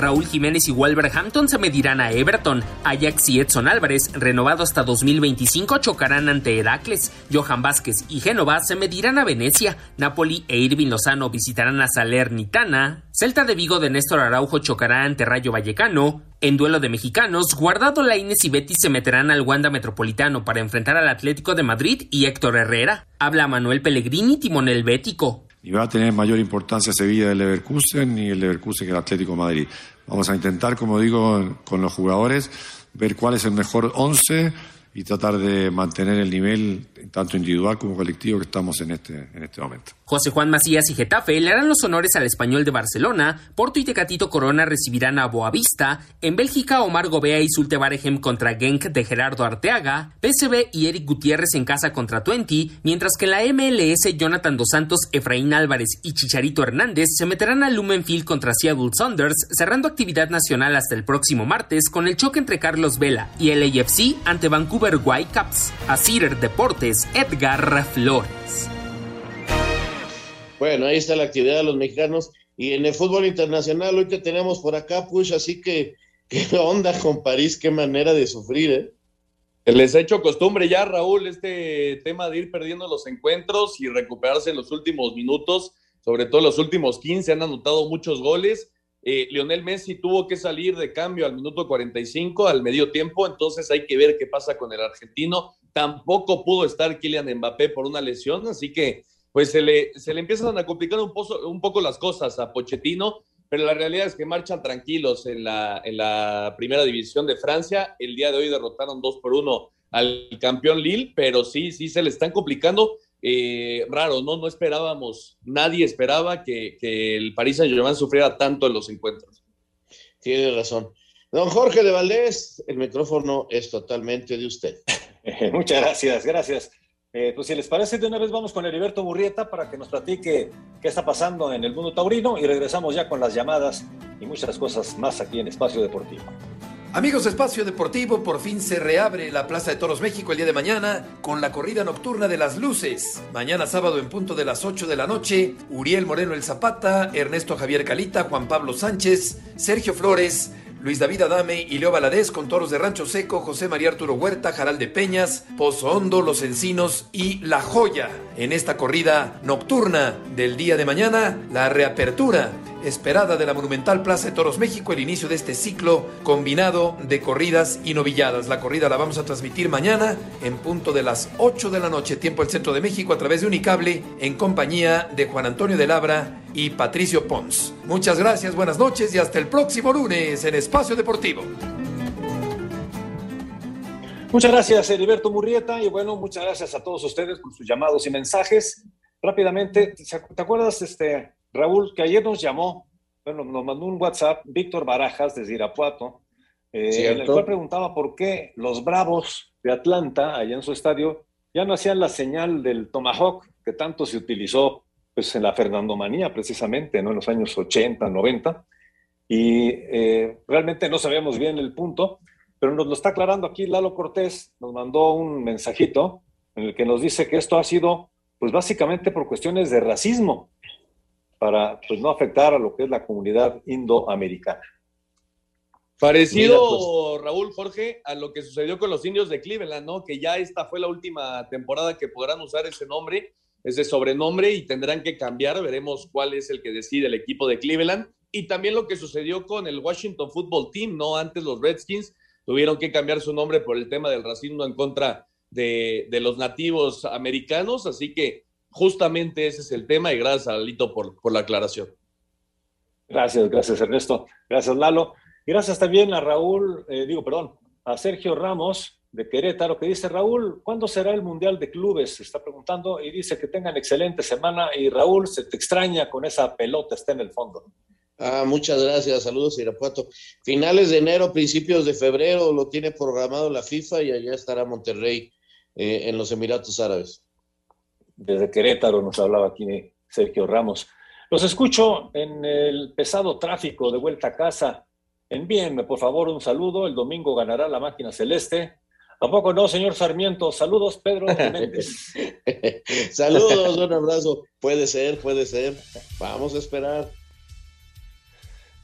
Raúl Jiménez y Wolverhampton se medirán a Everton. Ajax y Edson Álvarez, renovado hasta 2025, chocarán ante Heracles. Johan Vázquez y Génova se medirán a Venecia. Napoli e Irving Lozano visitarán a Salernitana. Celta de Vigo de Néstor Araujo chocará ante Rayo Vallecano. En duelo de mexicanos, Guardado Laines y Betis se meterán al Wanda Metropolitano para enfrentar al Atlético de Madrid y Héctor Herrera. Habla Manuel Pellegrini, timonel bético ni va a tener mayor importancia Sevilla del Leverkusen ni el Leverkusen que el Atlético Madrid. Vamos a intentar, como digo, con los jugadores, ver cuál es el mejor once y tratar de mantener el nivel tanto individual como colectivo que estamos en este, en este momento. José Juan Macías y Getafe le harán los honores al español de Barcelona, Porto y Tecatito Corona recibirán a Boavista, en Bélgica Omar Gobea y Zulte Baregem contra Genk de Gerardo Arteaga, PSV y Eric Gutiérrez en casa contra Twente, mientras que en la MLS Jonathan Dos Santos, Efraín Álvarez y Chicharito Hernández se meterán al Lumenfield contra Seattle Saunders, cerrando actividad nacional hasta el próximo martes con el choque entre Carlos Vela y el AFC ante Vancouver Whitecaps. A Cider Deportes, Edgar Flores. Bueno, ahí está la actividad de los mexicanos. Y en el fútbol internacional, hoy que tenemos por acá, pues así que, ¿qué onda con París? Qué manera de sufrir, ¿eh? Les ha hecho costumbre ya, Raúl, este tema de ir perdiendo los encuentros y recuperarse en los últimos minutos, sobre todo en los últimos 15, han anotado muchos goles. Eh, Lionel Messi tuvo que salir de cambio al minuto 45, al medio tiempo, entonces hay que ver qué pasa con el argentino. Tampoco pudo estar Kylian Mbappé por una lesión, así que pues se le, se le empiezan a complicar un, pozo, un poco las cosas a Pochettino, pero la realidad es que marchan tranquilos en la, en la primera división de Francia. El día de hoy derrotaron 2 por 1 al campeón Lille, pero sí, sí se le están complicando. Eh, raro, ¿no? No esperábamos, nadie esperaba que, el Paris Saint-Germain sufriera tanto en los encuentros. Tiene razón. Don Jorge de Valdés, el micrófono es totalmente de usted. Muchas gracias, gracias. Eh, pues si les parece, de una vez vamos con Heriberto Burrieta para que nos platique qué está pasando en el mundo taurino y regresamos ya con las llamadas y muchas cosas más aquí en Espacio Deportivo. Amigos Espacio Deportivo, por fin se reabre la Plaza de Toros México el día de mañana con la corrida nocturna de las luces. Mañana sábado en punto de las 8 de la noche, Uriel Moreno el Zapata, Ernesto Javier Calita, Juan Pablo Sánchez, Sergio Flores, Luis David Adame y Leo Valadez con toros de Rancho Seco, José María Arturo Huerta, Jaral de Peñas, Pozo Hondo, Los Encinos y La Joya. En esta corrida nocturna del día de mañana, la reapertura esperada de la Monumental Plaza de Toros México, el inicio de este ciclo combinado de corridas y novilladas. La corrida la vamos a transmitir mañana en punto de las 8 de la noche, tiempo del Centro de México, a través de Unicable, en compañía de Juan Antonio de Labra y Patricio Pons. Muchas gracias, buenas noches y hasta el próximo lunes en Espacio Deportivo. Muchas gracias, Heriberto Murrieta, y bueno, muchas gracias a todos ustedes por sus llamados y mensajes. Rápidamente, ¿te acuerdas, este, Raúl, que ayer nos llamó, bueno, nos mandó un WhatsApp, Víctor Barajas, desde Irapuato, eh, en el cual preguntaba por qué los Bravos de Atlanta, allá en su estadio, ya no hacían la señal del Tomahawk, que tanto se utilizó pues, en la Fernandomanía, precisamente, ¿no? en los años 80, 90, y eh, realmente no sabíamos bien el punto, pero nos lo está aclarando aquí Lalo Cortés, nos mandó un mensajito en el que nos dice que esto ha sido, pues básicamente por cuestiones de racismo, para pues, no afectar a lo que es la comunidad indoamericana. Parecido, pues. Raúl Jorge, a lo que sucedió con los indios de Cleveland, ¿no? Que ya esta fue la última temporada que podrán usar ese nombre, ese sobrenombre, y tendrán que cambiar. Veremos cuál es el que decide el equipo de Cleveland. Y también lo que sucedió con el Washington Football Team, ¿no? Antes los Redskins tuvieron que cambiar su nombre por el tema del racismo en contra de, de los nativos americanos. Así que justamente ese es el tema y gracias a Lito por, por la aclaración. Gracias, gracias Ernesto. Gracias Lalo. Gracias también a Raúl, eh, digo, perdón, a Sergio Ramos de Querétaro, que dice, Raúl, ¿cuándo será el Mundial de Clubes? Se está preguntando y dice que tengan excelente semana y Raúl, se te extraña con esa pelota, está en el fondo. Ah, muchas gracias, saludos Irapuato. Finales de enero, principios de febrero lo tiene programado la FIFA y allá estará Monterrey eh, en los Emiratos Árabes desde Querétaro nos hablaba aquí Sergio Ramos. Los escucho en el pesado tráfico de vuelta a casa. Envíenme, por favor, un saludo. El domingo ganará la máquina celeste. ¿A poco no, señor Sarmiento? Saludos, Pedro Méndez. Saludos, un abrazo. Puede ser, puede ser. Vamos a esperar.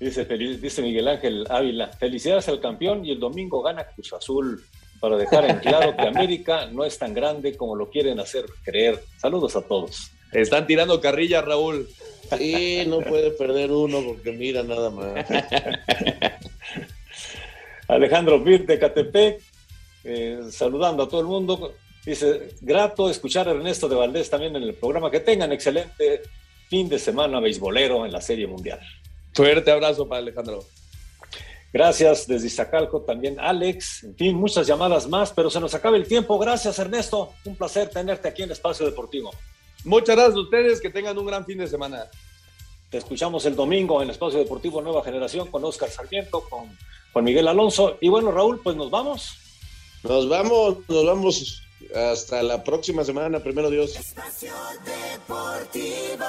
Dice, dice Miguel Ángel Ávila, felicidades al campeón y el domingo gana Cruz Azul para dejar en claro que América no es tan grande como lo quieren hacer creer. Saludos a todos. Están tirando carrilla, Raúl. Sí, no puede perder uno porque mira nada más. Alejandro Bir de Catepec, eh, saludando a todo el mundo. Dice, grato escuchar a Ernesto de Valdés también en el programa. Que tengan excelente fin de semana beisbolero en la Serie Mundial. Fuerte abrazo para Alejandro. Gracias desde Iztacalco también Alex, en fin, muchas llamadas más, pero se nos acaba el tiempo. Gracias Ernesto, un placer tenerte aquí en Espacio Deportivo. Muchas gracias a ustedes, que tengan un gran fin de semana. Te escuchamos el domingo en Espacio Deportivo Nueva Generación con Oscar Sarmiento, con, con Miguel Alonso. Y bueno, Raúl, pues nos vamos. Nos vamos, nos vamos hasta la próxima semana, primero Dios. Espacio Deportivo.